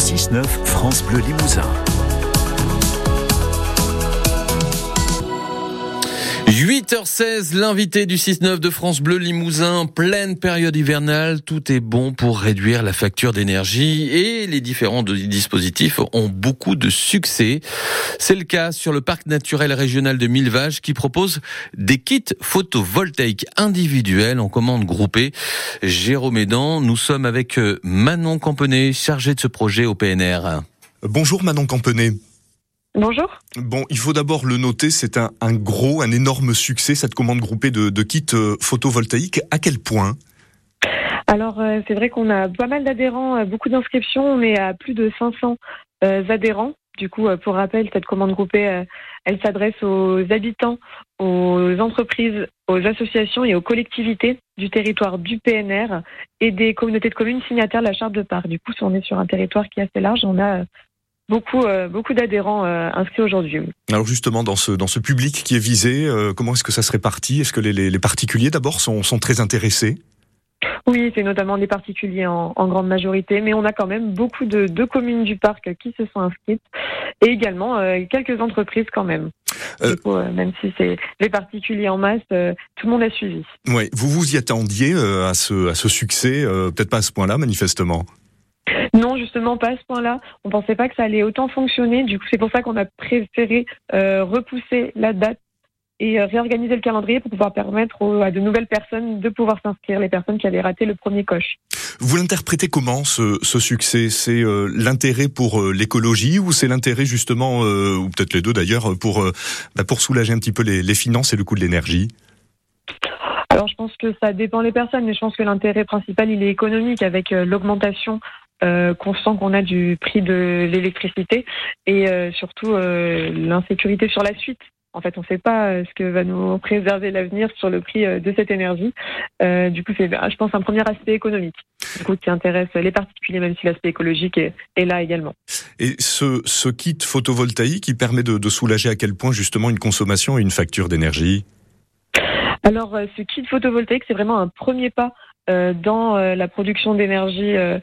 6-9 France Bleu Limousin. 8h16, l'invité du 6-9 de France Bleu Limousin, pleine période hivernale, tout est bon pour réduire la facture d'énergie et les différents dispositifs ont beaucoup de succès. C'est le cas sur le parc naturel régional de Millevaches qui propose des kits photovoltaïques individuels en commande groupée. Jérôme Edan, nous sommes avec euh, Manon Campenet, chargée de ce projet au PNR. Bonjour Manon Campenet. Bonjour. Bon, il faut d'abord le noter, c'est un, gros, un énorme succès, cette commande groupée de, kits euh, photovoltaïques. À quel point? Alors, euh, c'est vrai qu'on a pas mal d'adhérents, euh, beaucoup d'inscriptions. On est à plus de 500 adhérents. Du coup, pour rappel, cette commande groupée, elle s'adresse aux habitants, aux entreprises, aux associations et aux collectivités du territoire du PNR et des communautés de communes signataires de la charte de part. Du coup, si on est sur un territoire qui est assez large, on a beaucoup, euh, beaucoup d'adhérents euh, inscrits aujourd'hui. Alors justement, dans ce, dans ce public qui est visé, euh, comment est-ce que ça se répartit Est-ce que les, les, particuliers d'abord sont, sont très intéressés? Oui, c'est notamment des particuliers en, en, grande majorité, mais on a quand même beaucoup de, de, communes du parc qui se sont inscrites et également quelques entreprises quand même. même si c'est les particuliers en masse, tout le monde a suivi. Oui, vous vous y attendiez à, ce, à ce succès, peut-être pas à ce point-là manifestement? Non, justement pas à ce point-là. On pensait pas que ça allait autant fonctionner. Du coup, c'est pour ça qu'on a préféré euh, repousser la date et euh, réorganiser le calendrier pour pouvoir permettre à de nouvelles personnes de pouvoir s'inscrire, les personnes qui avaient raté le premier coche. Vous l'interprétez comment ce, succès? C'est euh, l'intérêt pour l'écologie ou c'est l'intérêt justement, ou peut-être les deux d'ailleurs, pour bah, pour soulager un petit peu les, les finances et le coût de l'énergie? Alors je pense que ça dépend des personnes, mais je pense que l'intérêt principal il est économique avec l'augmentation euh, constant qu'on a du prix de l'électricité et euh, surtout euh, l'insécurité sur la suite. En fait, on ne sait pas ce que va nous préserver l'avenir sur le prix de cette énergie. du coup, c'est, je pense, un premier aspect économique du coup, qui intéresse les particuliers, même si l'aspect écologique est, là également. Et ce, ce kit photovoltaïque, il permet de, de soulager à quel point justement une consommation et une facture d'énergie? Alors, ce kit photovoltaïque, c'est vraiment un premier pas euh, dans euh, la production d'énergie euh,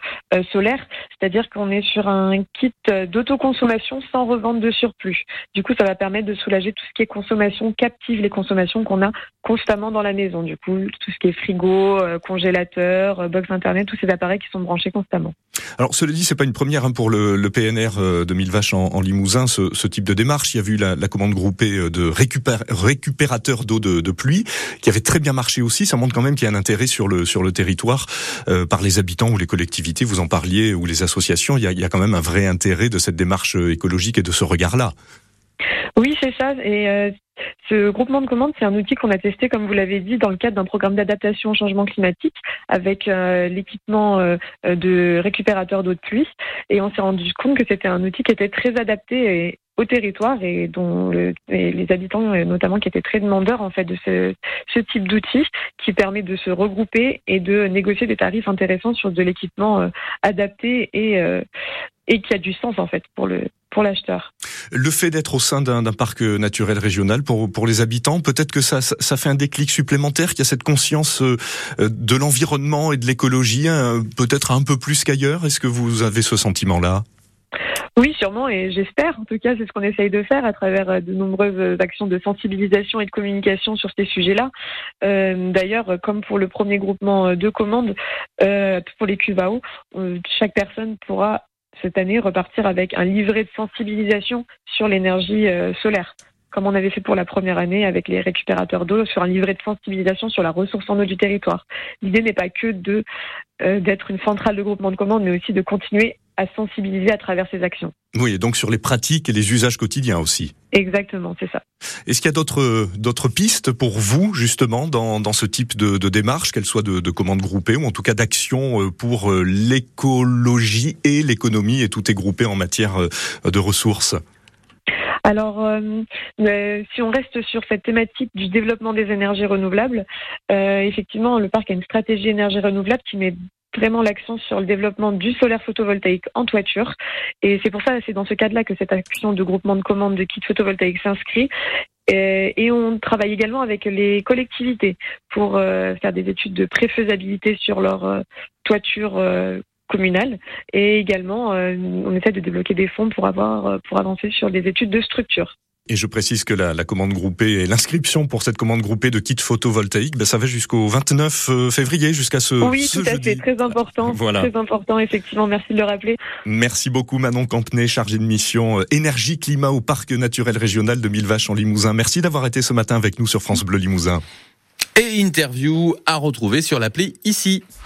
solaire, c'est-à-dire qu'on est sur un kit d'autoconsommation sans revente de surplus. Du coup, ça va permettre de soulager tout ce qui est consommation captive, les consommations qu'on a constamment dans la maison. Du coup, tout ce qui est frigo, congélateur, box internet, tous ces appareils qui sont branchés constamment. Alors, cela dit, c'est pas une première hein, pour le, le, PNR de Mille Vaches en, Limousin, ce, ce, type de démarche. Il y a eu la, la commande groupée de récupérateurs d'eau de, de, pluie, qui avait très bien marché aussi. Ça montre quand même qu'il y a un intérêt sur le sur le territoire euh, par les habitants ou les collectivités. Vous en parliez ou les associations. Il y a, il y a quand même un vrai intérêt de cette démarche écologique et de ce regard-là. Oui, c'est ça. Et euh, ce groupement de commandes, c'est un outil qu'on a testé, comme vous l'avez dit, dans le cadre d'un programme d'adaptation au changement climatique avec euh, l'équipement euh, de récupérateur d'eau de pluie. Et on s'est rendu compte que c'était un outil qui était très adapté au territoire et dont les habitants notamment qui étaient très demandeurs en fait de ce, ce type d'outil qui permet de se regrouper et de négocier des tarifs intéressants sur de l'équipement adapté et et qui a du sens en fait pour le pour l'acheteur. Le fait d'être au sein d'un parc naturel régional pour pour les habitants, peut-être que ça, ça fait un déclic supplémentaire, qu'il y a cette conscience euh, de l'environnement et de l'écologie, hein, peut-être un peu plus qu'ailleurs. Est-ce que vous avez ce sentiment-là? Oui, sûrement, et j'espère. En tout cas, c'est ce qu'on essaye de faire à travers euh, de nombreuses actions de sensibilisation et de communication sur ces sujets-là. Euh, D'ailleurs, comme pour le premier groupement de commandes, euh, pour les QVAO, chaque personne pourra cette année repartir avec un livret de sensibilisation sur l'énergie euh, solaire comme on avait fait pour la première année avec les récupérateurs d'eau, sur un livret de sensibilisation sur la ressource en eau du territoire. L'idée n'est pas que de euh, d'être une centrale de groupement de commandes, mais aussi de continuer à sensibiliser à travers ces actions. Oui, et donc sur les pratiques et les usages quotidiens aussi. Exactement, c'est ça. Est-ce qu'il y a d'autres d'autres pistes pour vous justement dans, dans ce type de, de démarche, qu'elle soit de, de commandes groupées ou en tout cas d'action euh, pour euh, l'écologie et l'économie et tout est groupé en matière euh, de ressources? Alors, si on reste sur cette thématique du développement des énergies renouvelables, effectivement, le parc a une stratégie énergie renouvelable qui met vraiment l'accent sur le développement du solaire photovoltaïque en toiture. Et c'est pour ça, c'est dans ce cadre-là que cette action de groupement de commandes de kits photovoltaïques s'inscrit. Et, on travaille également avec les collectivités pour euh, faire des études de préfaisabilité sur leur euh, toiture euh, communal. Et également, on essaie de débloquer des fonds pour avoir pour avancer sur des études de structure. Et je précise que la, la commande groupée et l'inscription pour cette commande groupée de kits photovoltaïques, ben ça va jusqu'au 29 euh, février, jusqu'à ce Oui, ce tout à fait, très important. Voilà. Très important, effectivement. Merci de le rappeler. Merci beaucoup Manon Campenet, chargée de mission euh, énergie climat au parc naturel régional de Millevaches en Limousin. Merci d'avoir été ce matin avec nous sur France Bleu Limousin. Et interview à retrouver sur l'appli ici.